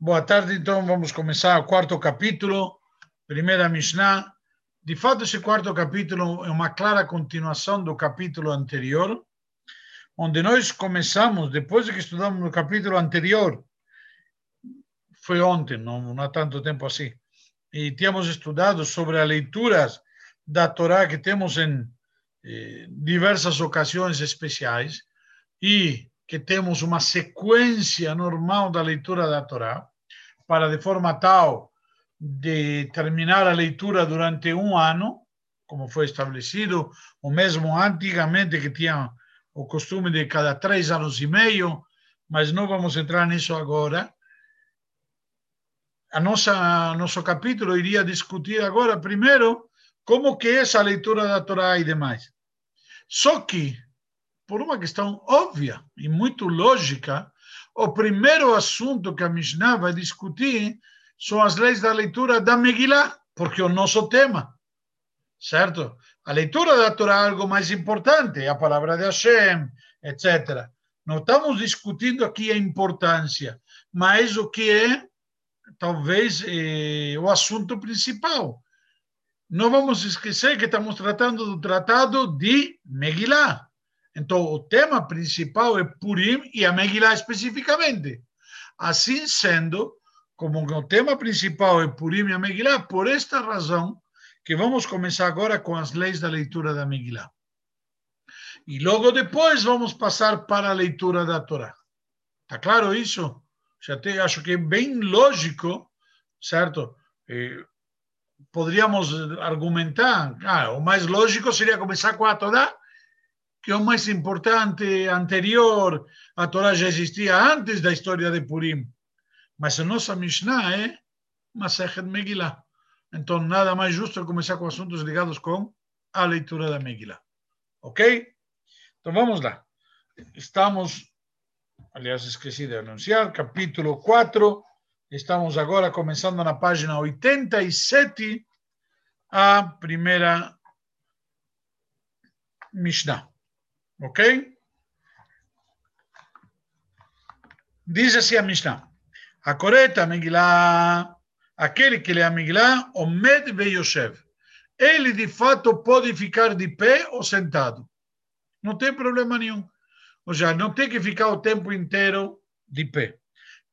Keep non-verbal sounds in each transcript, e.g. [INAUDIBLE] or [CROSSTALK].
Boa tarde, então vamos começar o quarto capítulo, primeira Mishnah. De fato, esse quarto capítulo é uma clara continuação do capítulo anterior, onde nós começamos, depois de que estudamos no capítulo anterior, foi ontem, não, não há tanto tempo assim, e tínhamos estudado sobre as leituras da Torá que temos em eh, diversas ocasiões especiais, e que temos uma sequência normal da leitura da Torá, para de forma tal de terminar a leitura durante um ano, como foi estabelecido, o mesmo antigamente que tinha o costume de cada três anos e meio, mas não vamos entrar nisso agora. A nossa nosso capítulo iria discutir agora primeiro como que é essa leitura da Torá e demais. Só que por uma questão óbvia e muito lógica, o primeiro assunto que a Mishnah vai discutir são as leis da leitura da Megillah, porque é o nosso tema, certo? A leitura da Torá é algo mais importante, a palavra de Hashem, etc. Não estamos discutindo aqui a importância, mas o que é, talvez, é, o assunto principal. Não vamos esquecer que estamos tratando do tratado de Megillah. Então, o tema principal é Purim e a Megillah especificamente. Assim sendo, como o tema principal é Purim e a Megillah, por esta razão que vamos começar agora com as leis da leitura da Megillah. E logo depois vamos passar para a leitura da Torá. Está claro isso? Já te, acho que é bem lógico, certo? Eh, poderíamos argumentar, ah, o mais lógico seria começar com a Torá que é o mais importante, anterior, a Torá já existia antes da história de Purim. Mas a nossa Mishnah é Masechet Megillah. Então, nada mais justo começar com assuntos ligados com a leitura da Megillah. Ok? Então, vamos lá. Estamos, aliás, esqueci de anunciar, capítulo 4. Estamos agora começando na página 87, a primeira Mishnah. Ok? Diz assim a Mishnah. A coreta Megillah, aquele que lê a Megillah, Omed Veyoshev. Ele, de fato, pode ficar de pé ou sentado. Não tem problema nenhum. Ou seja, não tem que ficar o tempo inteiro de pé.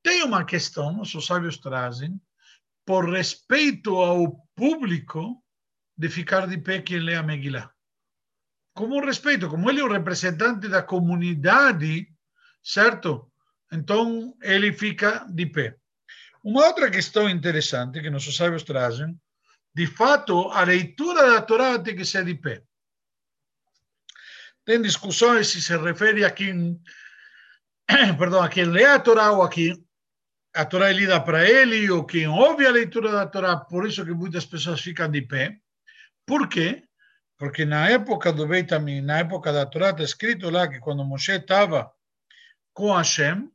Tem uma questão, nossos sábios trazem, por respeito ao público, de ficar de pé quem lê a Megillah como um respeito, como ele é o representante da comunidade, certo? Então ele fica de pé. Uma outra questão interessante que nossos sábios trazem, de fato, a leitura da Torá tem que ser de pé. Tem discussões se se refere a quem, [COUGHS] perdão, a quem lê a Torá ou a quem a Torá é lida para ele ou quem ouve a leitura da Torá, por isso que muitas pessoas ficam de pé. Por quê? Porque na época do Beit Amin, na época da Torá, está escrito lá que quando Moshe estava com Hashem,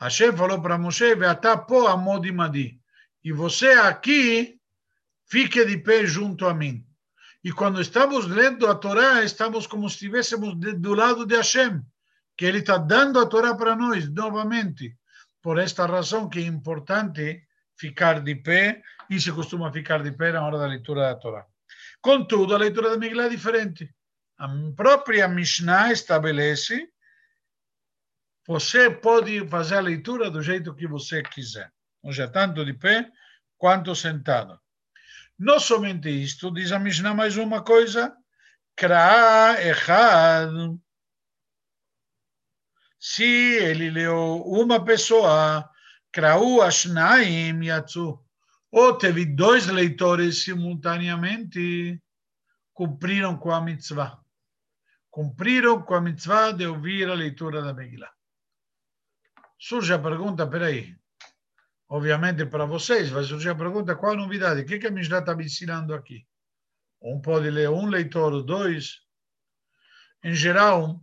Hashem falou para Moshe, Veatá po amodimadi. E você aqui, fique de pé junto a mim. E quando estamos lendo a Torá, estamos como se estivéssemos do lado de Hashem, que ele está dando a Torá para nós novamente. Por esta razão que é importante ficar de pé, e se costuma ficar de pé na hora da leitura da Torá. Contudo, a leitura da Megillah é diferente. A própria Mishnah estabelece você pode fazer a leitura do jeito que você quiser, ou seja, tanto de pé quanto sentado. Não somente isto, diz a Mishnah mais uma coisa, Kra Echad. Se ele leu uma pessoa, Krau Ashnaim Yatsu ou teve dois leitores simultaneamente, cumpriram com a mitzvah. Cumpriram com a mitzvah de ouvir a leitura da Megillah. Surge a pergunta, peraí, obviamente para vocês, vai surgir a pergunta, qual a novidade? O que, que a Mishnah está me ensinando aqui? Um pode ler um leitor, dois. Em geral,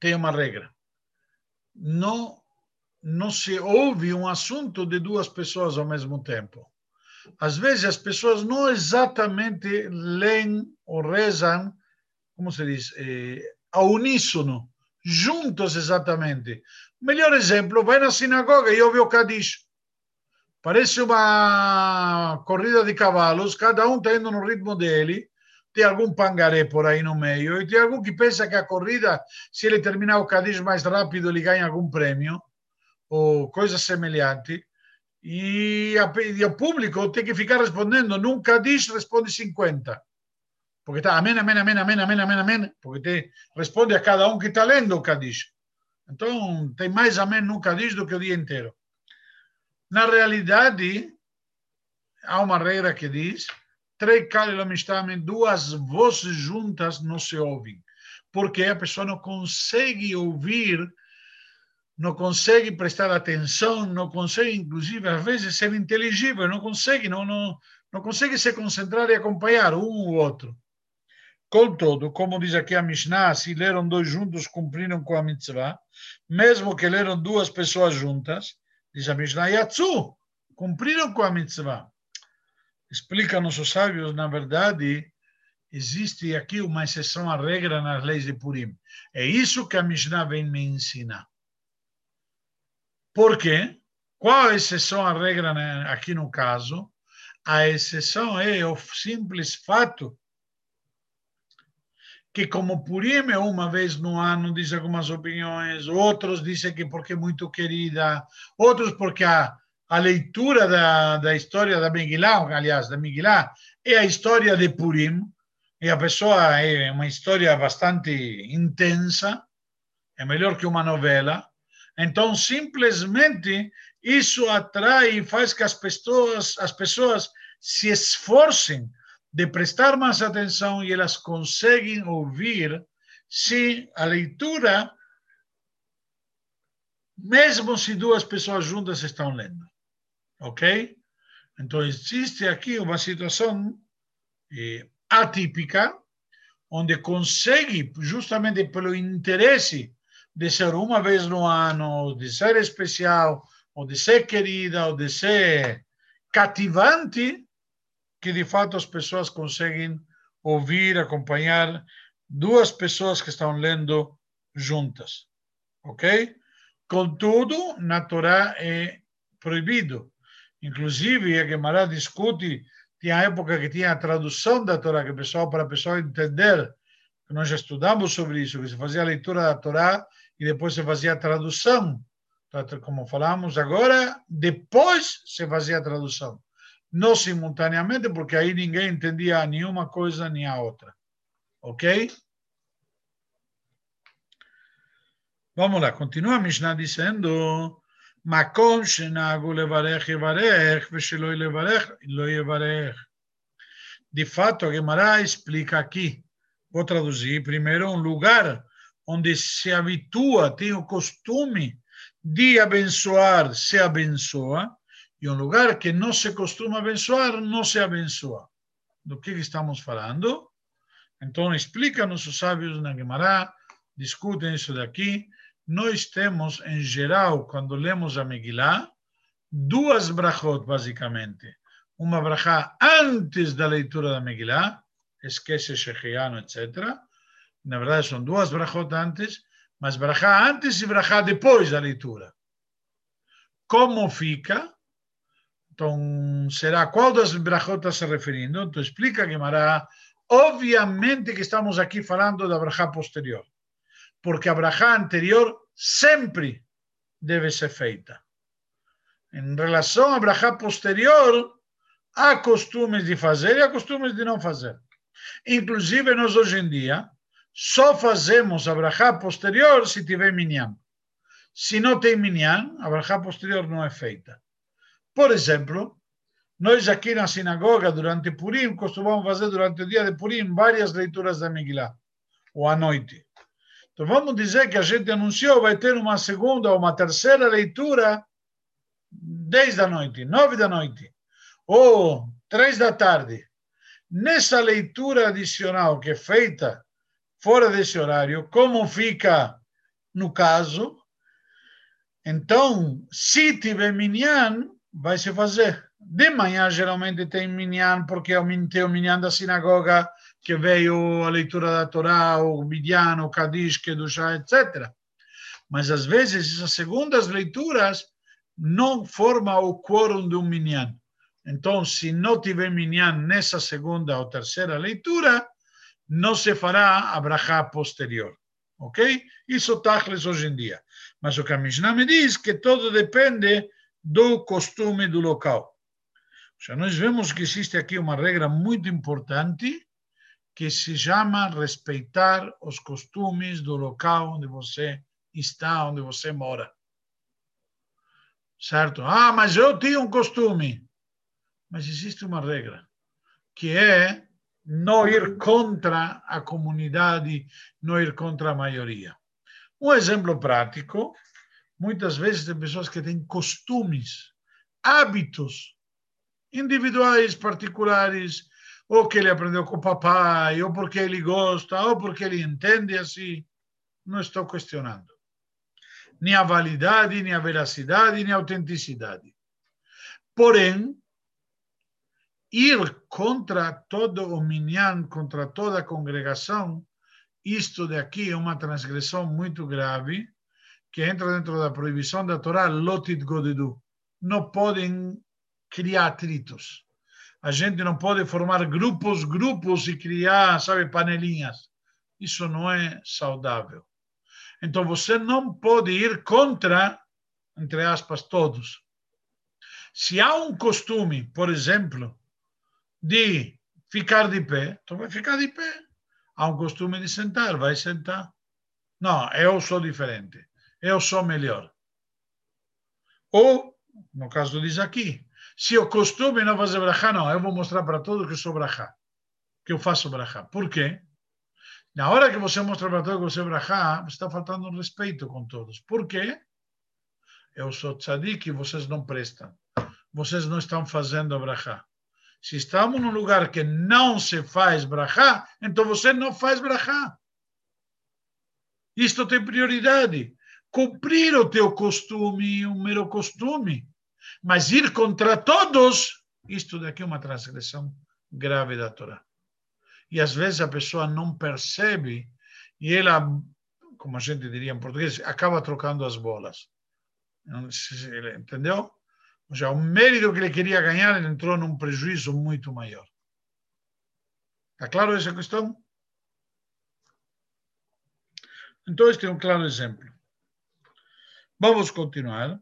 tem uma regra. Não não se ouve um assunto de duas pessoas ao mesmo tempo. Às vezes as pessoas não exatamente leem ou rezam, como se diz, eh, ao uníssono, juntos exatamente. Melhor exemplo, vai na sinagoga e ouve o Kadish. Parece uma corrida de cavalos, cada um está indo no ritmo dele, tem algum pangaré por aí no meio, e tem algum que pensa que a corrida, se ele terminar o Kadish mais rápido, ele ganha algum prêmio, ou coisa semelhante. E, a, e o público tem que ficar respondendo. Num Kadish responde 50. Porque está amém, amém, amém, amém, amém, amém, amém. Porque te responde a cada um que está lendo o Kadish. Então, tem mais amém no Kadish do que o dia inteiro. Na realidade, há uma regra que diz: três Kalilamistamem, duas vozes juntas não se ouvem. Porque a pessoa não consegue ouvir, não consegue prestar atenção, não consegue, inclusive, às vezes, ser inteligível, não consegue, não, não, não consegue se concentrar e acompanhar um ou outro. Contudo, como diz aqui a Mishnah, se leram dois juntos, cumpriram com a mitzvah, mesmo que leram duas pessoas juntas, diz a Mishnah, Yatsu, cumpriram com a mitzvah. Explica nossos sábios, na verdade, existe aqui uma exceção à regra nas leis de Purim. É isso que a Mishnah vem me ensinar. Por quê? Qual a exceção à regra aqui no caso? A exceção é o simples fato que como Purim é uma vez no ano, diz algumas opiniões, outros dizem que porque é muito querida, outros porque a, a leitura da, da história da Megillah, aliás, da Megillah, é a história de Purim, e a pessoa é uma história bastante intensa, é melhor que uma novela, então simplesmente isso atrai e faz que as pessoas, as pessoas se esforcem de prestar mais atenção e elas conseguem ouvir se a leitura, mesmo se duas pessoas juntas estão lendo. Ok? Então, existe aqui uma situação eh, atípica, onde consegue, justamente pelo interesse de ser uma vez no ano, de ser especial, ou de ser querida, ou de ser cativante, que de fato as pessoas conseguem ouvir, acompanhar duas pessoas que estão lendo juntas. Ok? Contudo, na Torá é proibido. Inclusive, a Gemara discute, tinha época que tinha a tradução da Torá, que pessoal, para a pessoa entender, que nós já estudamos sobre isso, que se fazia a leitura da Torá e depois se fazia a tradução. Como falamos agora, depois se fazia a tradução não simultaneamente, porque aí ninguém entendia nenhuma coisa nem a outra. Ok? Vamos lá, continua a Mishnah dizendo: Makom shenagu levarech yevarech, vesheloi levarech, lo yevarech. De fato, a Gemara explica aqui, vou traduzir primeiro, um lugar onde se habitua, tem o costume de abençoar, se abençoa, e um lugar que não se costuma abençoar, não se abençoa. Do que estamos falando? Então, explica nossos sábios na Gemara, discutem isso daqui. Nós temos, em geral, quando lemos a Megillah, duas brachot, basicamente. Uma brachá antes da leitura da Megillah, esquece Shechiano, etc. Na verdade, são duas brachot antes, mas brachá antes e brachá depois da leitura. Como fica? Então, será qual das brachot está se referindo? Então, explica Guimará. Obviamente que estamos aqui falando da brachá posterior, porque a brachá anterior sempre deve ser feita. Em relação à brachá posterior, há costumes de fazer e há costumes de não fazer. Inclusive, nós hoje em dia só fazemos a posterior se tiver minyan. Se não tem minyan, a posterior não é feita. Por exemplo, nós aqui na sinagoga, durante Purim, costumamos fazer durante o dia de Purim várias leituras da Megillah, ou à noite. Então vamos dizer que a gente anunciou vai ter uma segunda ou uma terceira leitura 10 da noite, 9 da noite, ou 3 da tarde. Nessa leitura adicional que é feita fora desse horário, como fica no caso? Então, se tiver minyan, vai se fazer. De manhã, geralmente, tem minyan, porque tem o minyan da sinagoga, que veio a leitura da Torá, o Midian, o Kadish, Kedushá, etc. Mas às vezes essas segundas leituras não formam o quórum de um Minyan. Então, se não tiver Minyan nessa segunda ou terceira leitura, não se fará a brachá posterior. Ok? Isso tachles hoje em dia. Mas o que a Mishnah me diz que tudo depende do costume do local. Já nós vemos que existe aqui uma regra muito importante que se chama respeitar os costumes do local onde você está, onde você mora. Certo? Ah, mas eu tenho um costume. Mas existe uma regra, que é não ir contra a comunidade, não ir contra a maioria. Um exemplo prático, muitas vezes tem pessoas que têm costumes, hábitos individuais, particulares, ou que ele aprendeu com o papai, ou porque ele gosta, ou porque ele entende assim. Não estou questionando. Nem a validade, nem a veracidade, nem a autenticidade. Porém, ir contra todo o minyan, contra toda a congregação, isto daqui é uma transgressão muito grave, que entra dentro da proibição da Torá, lotit godedu. Não podem criar atritos. A gente não pode formar grupos, grupos e criar, sabe, panelinhas. Isso não é saudável. Então você não pode ir contra, entre aspas, todos. Se há um costume, por exemplo, de ficar de pé, então vai ficar de pé. Há um costume de sentar, vai sentar. Não, eu sou diferente. Eu sou melhor. Ou, no caso diz aqui, se o costume não fazer brachá, não, eu vou mostrar para todos que sou brachá. Que eu faço brachá. Por quê? Na hora que você mostra para todos que você é você está faltando respeito com todos. Por quê? Eu sou tzadik e vocês não prestam. Vocês não estão fazendo brachá. Se estamos num lugar que não se faz brachá, então você não faz brachá. Isto tem prioridade. Cumprir o teu costume, o mero costume. Mas ir contra todos, isto daqui é uma transgressão grave da Torá. E às vezes a pessoa não percebe e ela, como a gente diria em português, acaba trocando as bolas. Entendeu? Ou seja, o mérito que ele queria ganhar ele entrou num prejuízo muito maior. Está claro essa questão? Então, este é um claro exemplo. Vamos continuar.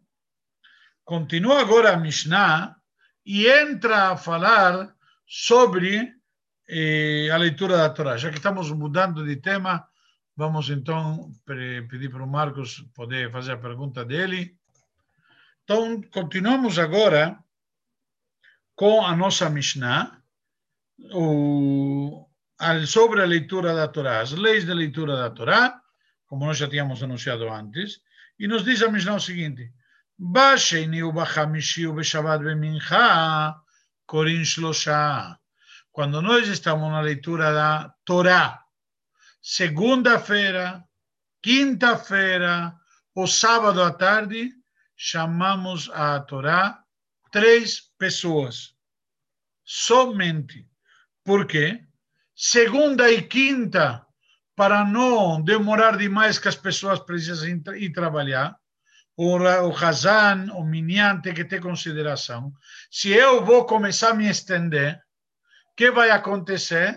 Continua agora a Mishnah e entra a falar sobre eh, a leitura da Torá. Já que estamos mudando de tema, vamos então pedir para o Marcos poder fazer a pergunta dele. Então, continuamos agora com a nossa Mishnah, o, sobre a leitura da Torá, as leis de leitura da Torá, como nós já tínhamos anunciado antes, e nos diz a Mishnah o seguinte: Basheni ubachamishi ubeshabat bemincha korin. Quando nós estamos na leitura da Torá, segunda-feira, quinta-feira ou sábado à tarde, chamamos a Torá três pessoas. Somente. Por quê? Segunda e quinta, para não demorar demais que as pessoas precisam ir trabalhar. O, o Hazan, o Minyan tem que ter consideração. Se eu vou começar a me estender, o que vai acontecer?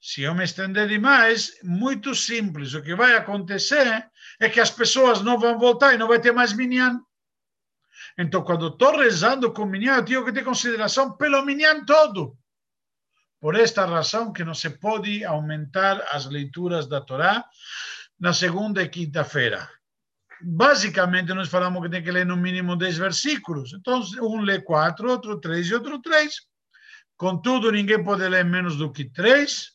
Se eu me estender demais, muito simples. O que vai acontecer é que as pessoas não vão voltar e não vai ter mais Minyan. Então, quando estou rezando com o eu tenho que ter consideração pelo minyan todo. Por esta razão que não se pode aumentar as leituras da Torá na segunda e quinta-feira. Basicamente, nós falamos que tem que ler no mínimo 10 versículos. Então, um lê quatro, outro três e outro três. Contudo, ninguém pode ler menos do que três.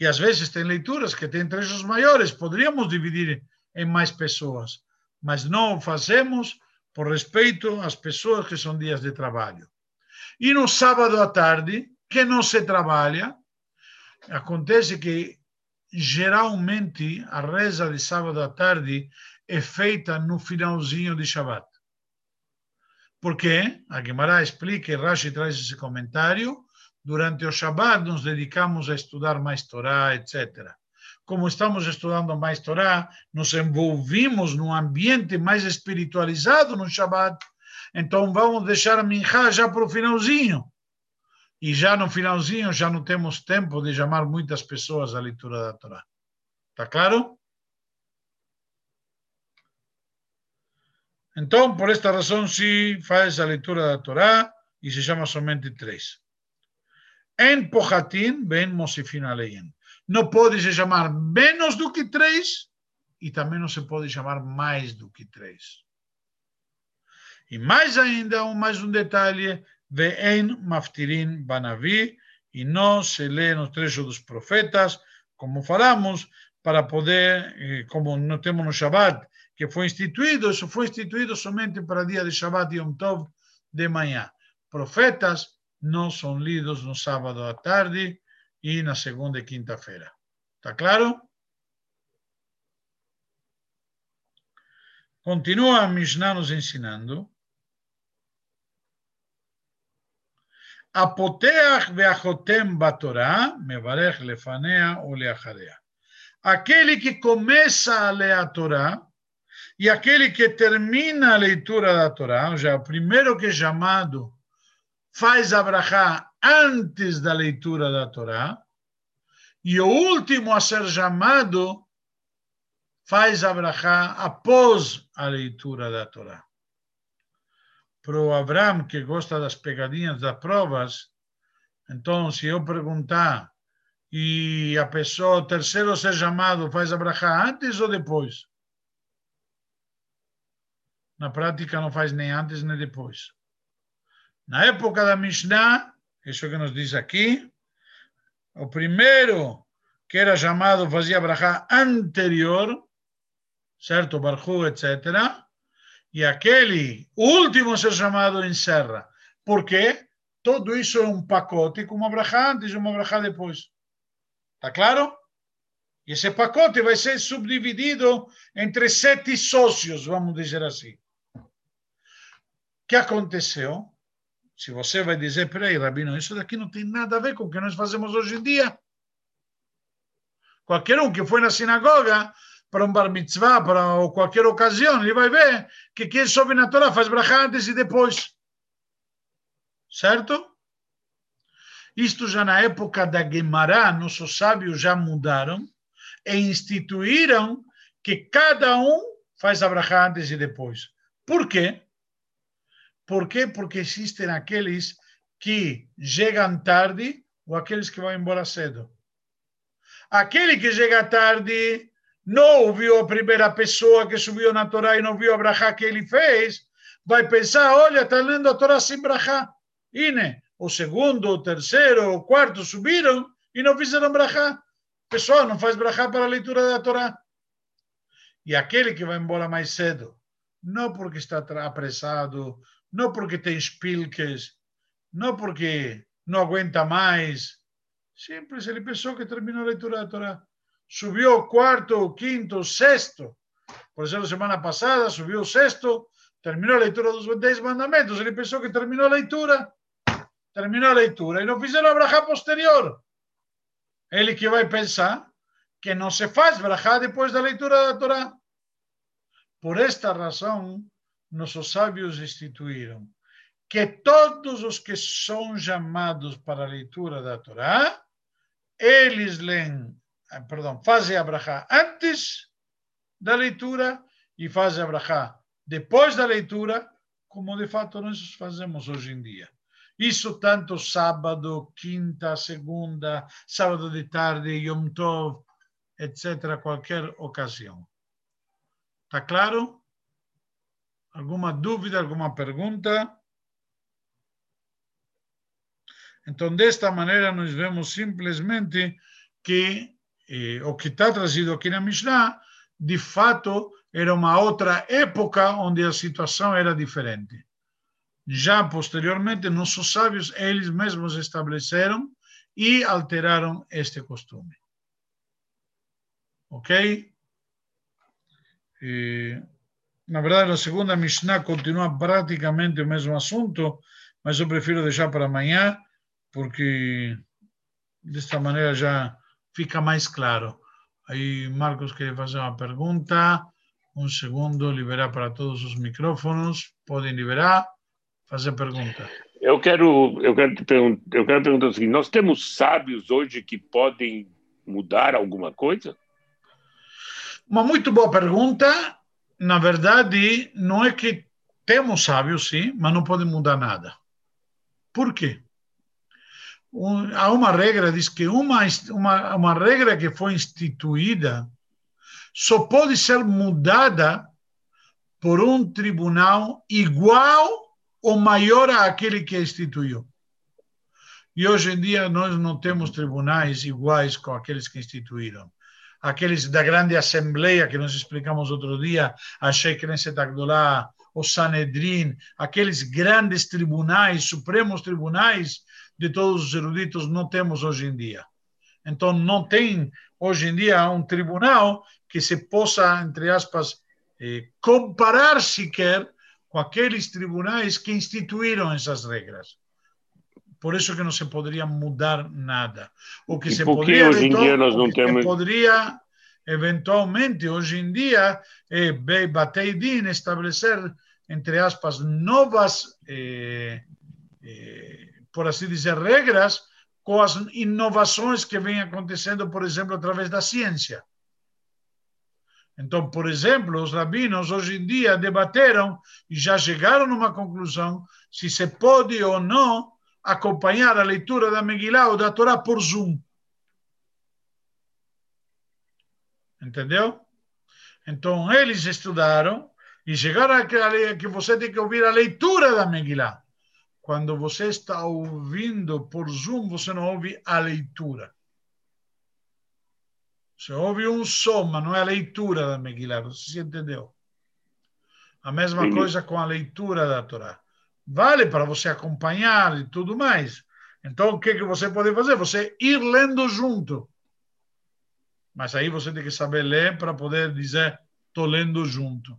E às vezes tem leituras que têm trechos maiores. Poderíamos dividir em mais pessoas, mas não o fazemos por respeito às pessoas que são dias de trabalho. E no sábado à tarde, que não se trabalha, acontece que geralmente a reza de sábado à tarde é feita no finalzinho de Shabbat. Por quê? A Gemara explica, e Rashi traz esse comentário, durante o Shabbat nos dedicamos a estudar mais Torá, etc. Como estamos estudando mais Torá, nos envolvimos num ambiente mais espiritualizado no Shabbat, então vamos deixar a já para o finalzinho. E já no finalzinho já não temos tempo de chamar muitas pessoas à leitura da Torá. Está claro? Então, por esta razão, se faz a leitura da Torá e se chama somente três. En Pohatin, ben Mosifin Aleyen. Não pode se chamar menos do que três e também não se pode chamar mais do que três. E mais ainda, mais um detalhe, Ve'en Maftirin Banavi, e não se lê no trecho dos profetas, como falamos, para poder, eh, como não temos no Shabbat, que foi instituído, isso foi instituído somente para dia de Shabbat e Yom Tov de manhã. Profetas não são lidos no sábado à tarde e na segunda e quinta-feira. Está claro? Continua a Mishnah nos ensinando. Apoteach veachotem batorá, mevarech lefanea ou. Aquele que começa a ler a Torá, e aquele que termina a leitura da Torá, já o primeiro que é chamado, faz a antes da leitura da Torá, e o último a ser chamado faz a após a leitura da Torá. Para o Abraham, que gosta das pegadinhas das provas, então, se eu perguntar e a pessoa, o terceiro a ser chamado, faz a antes ou depois? Na prática não faz nem antes nem depois. Na época da Mishnah, isso que nos diz aqui, o primeiro que era chamado fazia brachá anterior, certo? Barhu, etc. E aquele último ser chamado encerra. Por quê? Tudo isso é um pacote com uma antes e uma brachá depois. Está claro? E esse pacote vai ser subdividido entre sete sócios, vamos dizer assim que aconteceu? Se você vai dizer, peraí, Rabino, isso daqui não tem nada a ver com o que nós fazemos hoje em dia. Qualquer um que foi na sinagoga para um bar mitzvah, para qualquer ocasião, ele vai ver que quem sobe na Torá faz brachá antes e depois. Certo? Isto já na época da Gemara, nossos sábios já mudaram e instituíram que cada um faz a antes e depois. Por quê? Por quê? Porque existem aqueles que chegam tarde ou aqueles que vão embora cedo. Aquele que chega tarde não ouviu a primeira pessoa que subiu na Torá e não viu a brachá que ele fez, vai pensar, olha, está lendo a Torá sem brachá. Ine, o segundo, o terceiro, o quarto subiram e não fizeram brachá. Pessoal, não faz brachá para a leitura da Torá. E aquele que vai embora mais cedo, não porque está apressado, não porque tem espilques, não porque não aguenta mais. Simples, ele pensou que terminou a leitura da Torá. Subiu o quarto, o quinto, o sexto. Por exemplo, semana passada subiu o sexto, terminou a leitura dos dez mandamentos. Ele pensou que terminou a leitura. Terminou a leitura e não fizeram a brachá posterior. Ele que vai pensar que não se faz brachá depois da leitura da Torá. Por esta razão, nossos sábios instituíram que todos os que são chamados para a leitura da Torá, eles leem, ah, perdão, fazem a antes da leitura e fazem a depois da leitura, como de fato nós fazemos hoje em dia. Isso tanto sábado, quinta, segunda, sábado de tarde, Yom Tov, etc., qualquer ocasião. Está claro? Alguma dúvida, alguma pergunta? Então, desta maneira, nós vemos simplesmente que eh, o que está trazido aqui na Mishnah, de fato, era uma outra época onde a situação era diferente. Já posteriormente, nossos sábios, eles mesmos estabeleceram e alteraram este costume. Ok? E... Na verdade, a segunda Mishnah continua praticamente o mesmo assunto, mas eu prefiro deixar para amanhã, porque desta maneira já fica mais claro. Aí Marcos quer fazer uma pergunta. Um segundo, liberar para todos os micrófonos. Podem liberar, fazer pergunta. Eu quero, eu quero te perguntar, eu quero perguntar o seguinte: nós temos sábios hoje que podem mudar alguma coisa? Uma muito boa pergunta. Na verdade, não é que temos sábios, sim, mas não podem mudar nada. Por quê? há uma regra, diz que uma, uma, uma regra que foi instituída só pode ser mudada por um tribunal igual ou maior àquele que instituiu. E hoje em dia nós não temos tribunais iguais com aqueles que instituíram. Aqueles da grande assembleia que nós explicamos outro dia, a Sheikh Knesset o Sanedrin, aqueles grandes tribunais, supremos tribunais de todos os eruditos não temos hoje em dia. Então, não tem hoje em dia um tribunal que se possa, entre aspas, eh, comparar sequer com aqueles tribunais que instituíram essas regras. Por isso que não se poderia mudar nada. O que e se poderia, hoje em dia nós não temos... poderia eventualmente hoje em dia é Bateidin estabelecer entre aspas novas eh, eh, por assim dizer, regras com as inovações que vêm acontecendo, por exemplo, através da ciência. Então, por exemplo, os rabinos hoje em dia debateram e já chegaram a uma conclusão se se pode ou não acompanhar a leitura da Megillah ou da Torá por Zoom. Entendeu? Então, eles estudaram e chegaram a que você tem que ouvir a leitura da Megillah. Quando você está ouvindo por Zoom, você não ouve a leitura. Você ouve um som, mas não é a leitura da Megillah. Você se entendeu? A mesma Sim. coisa com a leitura da Torá. Vale para você acompanhar e tudo mais. Então, o que, que você pode fazer? Você ir lendo junto. Mas aí você tem que saber ler para poder dizer, estou lendo junto.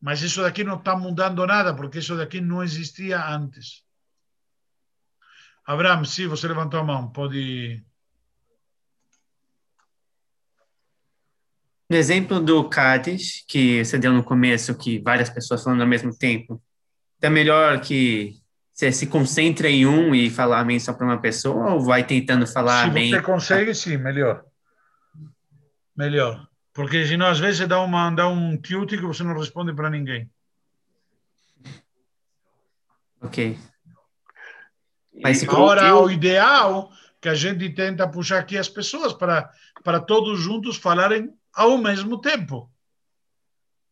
Mas isso daqui não está mudando nada, porque isso daqui não existia antes. Abraham, sim, você levantou a mão, pode. No exemplo do Cádiz, que você deu no começo, que várias pessoas falando ao mesmo tempo, é melhor que você se concentre em um e falar amém só para uma pessoa, ou vai tentando falar Se amém? Se você consegue, sim, melhor. Melhor. Porque senão às vezes dá, uma, dá um tilt que você não responde para ninguém. Ok. Mas Agora, o ideal que a gente tenta puxar aqui as pessoas para, para todos juntos falarem ao mesmo tempo.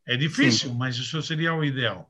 É difícil, Sim. mas isso seria o ideal.